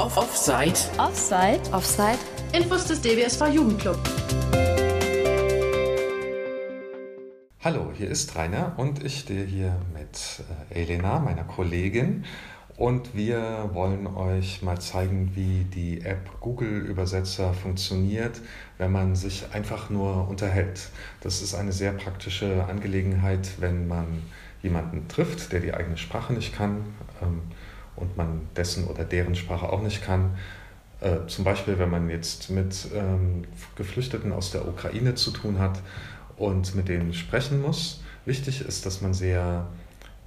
Auf Offside. Offside. Offside. Infos des DBSV Jugendclub. Hallo, hier ist Rainer und ich stehe hier mit äh, Elena, meiner Kollegin. Und wir wollen euch mal zeigen, wie die App Google Übersetzer funktioniert, wenn man sich einfach nur unterhält. Das ist eine sehr praktische Angelegenheit, wenn man jemanden trifft, der die eigene Sprache nicht kann ähm, und man dessen oder deren Sprache auch nicht kann. Äh, zum Beispiel, wenn man jetzt mit ähm, Geflüchteten aus der Ukraine zu tun hat und mit denen sprechen muss. Wichtig ist, dass man sehr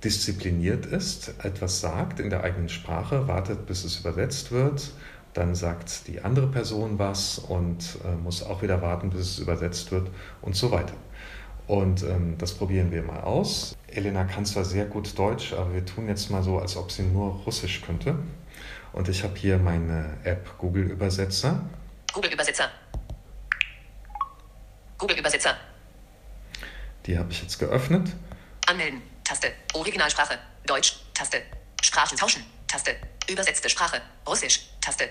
diszipliniert ist, etwas sagt in der eigenen Sprache, wartet, bis es übersetzt wird, dann sagt die andere Person was und äh, muss auch wieder warten, bis es übersetzt wird und so weiter. Und ähm, das probieren wir mal aus. Elena kann zwar sehr gut Deutsch, aber wir tun jetzt mal so, als ob sie nur Russisch könnte. Und ich habe hier meine App Google Übersetzer. Google Übersetzer. Google Übersetzer. Die habe ich jetzt geöffnet. Anmelden. Taste. Originalsprache. Deutsch. Taste. Sprachen tauschen. Taste. Übersetzte Sprache. Russisch. Taste.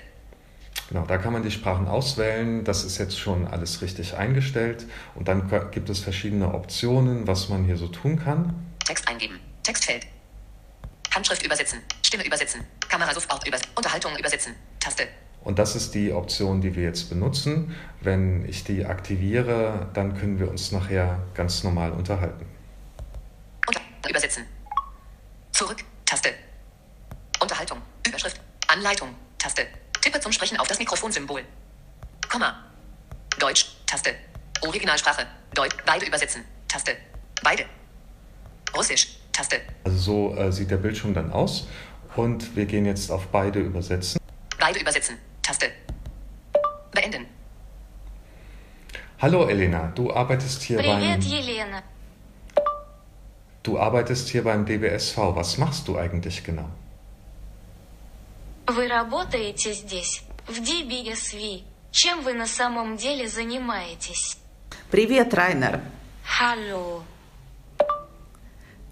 Genau, da kann man die Sprachen auswählen. Das ist jetzt schon alles richtig eingestellt. Und dann gibt es verschiedene Optionen, was man hier so tun kann. Text eingeben. Textfeld. Handschrift übersetzen. Stimme übersetzen. Kamera sofort übersetzen. Unterhaltung übersetzen. Taste. Und das ist die Option, die wir jetzt benutzen. Wenn ich die aktiviere, dann können wir uns nachher ganz normal unterhalten. Unter übersetzen. Zurück. Taste. Unterhaltung. Überschrift. Anleitung. Taste. Tippe zum Sprechen auf das Mikrofonsymbol. Komma. Deutsch. Taste. Originalsprache. Deutsch. Beide übersetzen. Taste. Beide. Russisch. Taste. Also so äh, sieht der Bildschirm dann aus. Und wir gehen jetzt auf beide übersetzen. Beide übersetzen. Taste. Beenden. Hallo Elena, du arbeitest hier Привет, beim Елена. Du arbeitest hier beim DBSV. Was machst du eigentlich genau? Вы работаете здесь, в DBSV. Чем вы на самом деле занимаетесь? Привет, Райнер. Hallo.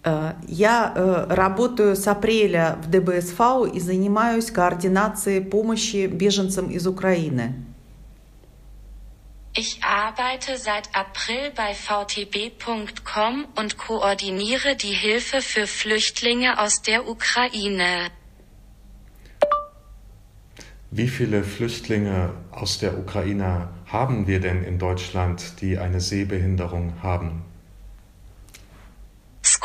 Э, Я э, работаю с апреля в ДБСФ и занимаюсь координацией помощи беженцам из Украины. Ich arbeite seit April bei vtb.com und koordiniere die Hilfe für Flüchtlinge aus der Ukraine. Wie viele Flüchtlinge aus der Ukraine haben wir denn in Deutschland, die eine Sehbehinderung haben?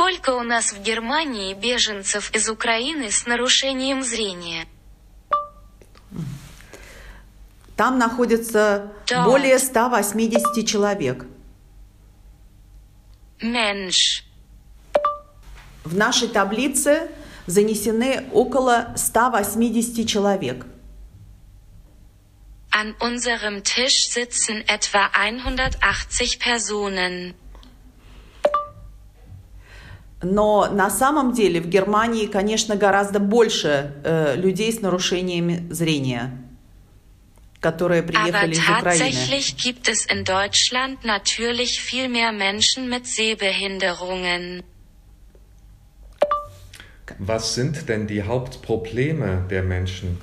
Сколько у нас в Германии беженцев из Украины с нарушением зрения? Там находится Да. более 180 человек. Mensch. В нашей таблице занесены около 180 человек. An unserem Tisch sitzen etwa 180 Personen. Но на самом деле в Германии, конечно, гораздо больше э, людей с нарушениями зрения, которые приехали из Украины. tatsächlich gibt es in Deutschland natürlich viel mehr Menschen mit Sehbehinderungen. Was sind denn die Hauptprobleme der Menschen?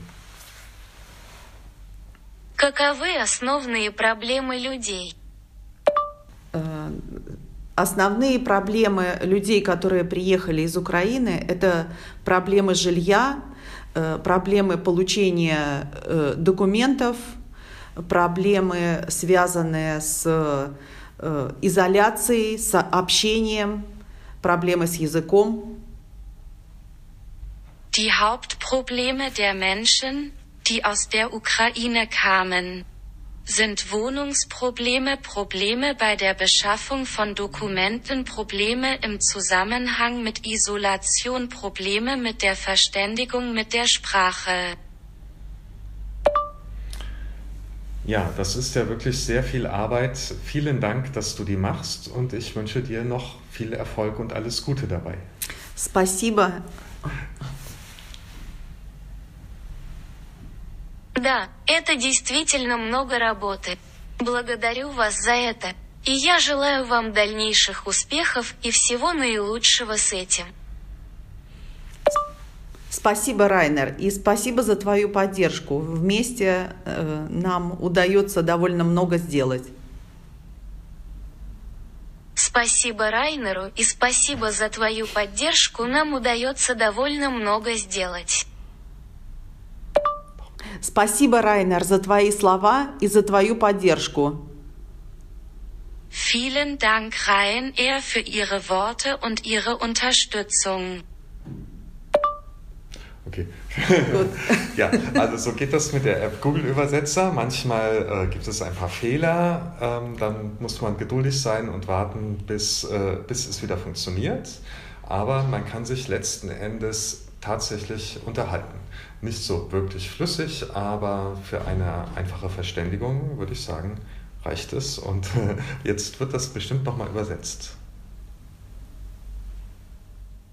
Каковы основные проблемы людей? Основные проблемы людей, которые приехали из Украины, это проблемы жилья, э, проблемы получения э, документов, проблемы, связанные с э, изоляцией, с общением, проблемы с языком. Die Hauptprobleme der Menschen, die aus der Ukraine kamen, sind Wohnungsprobleme, Probleme bei der Beschaffung von Dokumenten, Probleme im Zusammenhang mit Isolation, Probleme mit der Verständigung mit der Sprache. Ja, das ist ja wirklich sehr viel Arbeit. Vielen Dank, dass du die machst und ich wünsche dir noch viel Erfolg und alles Gute dabei. Спасибо. Да, это действительно много работы. Благодарю вас за это. И я желаю вам дальнейших успехов и всего наилучшего с этим. Спасибо, Райнер, и спасибо за твою поддержку. Вместе э, нам удается довольно много сделать. Спасибо Райнеру и спасибо за твою поддержку. Нам удается довольно много сделать. Спасибо, Райнер, за твои слова и за твою поддержку. Vielen Dank Ryanair für Ihre Worte und Ihre Unterstützung. Okay. ja, also so geht das mit der App Google Übersetzer. Manchmal äh, gibt es ein paar Fehler, ähm, dann muss man geduldig sein und warten, bis, äh, bis es wieder funktioniert. Aber man kann sich letzten Endes tatsächlich unterhalten. Nicht so wirklich flüssig, aber für eine einfache Verständigung würde ich sagen, reicht es. Und äh, jetzt wird das bestimmt nochmal übersetzt.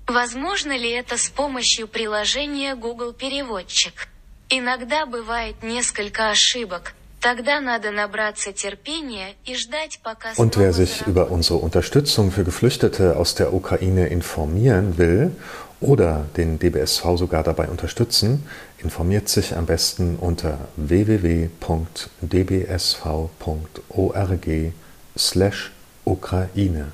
Возможно ли это с помощью приложения Google Переводчик? Иногда бывает несколько ошибок. Тогда надо набраться терпения и ждать, пока Und wer sich über unsere Unterstützung für Geflüchtete aus der Ukraine informieren will oder den DBSV sogar dabei unterstützen, informiert sich am besten unter www.dbsv.org/ukraine.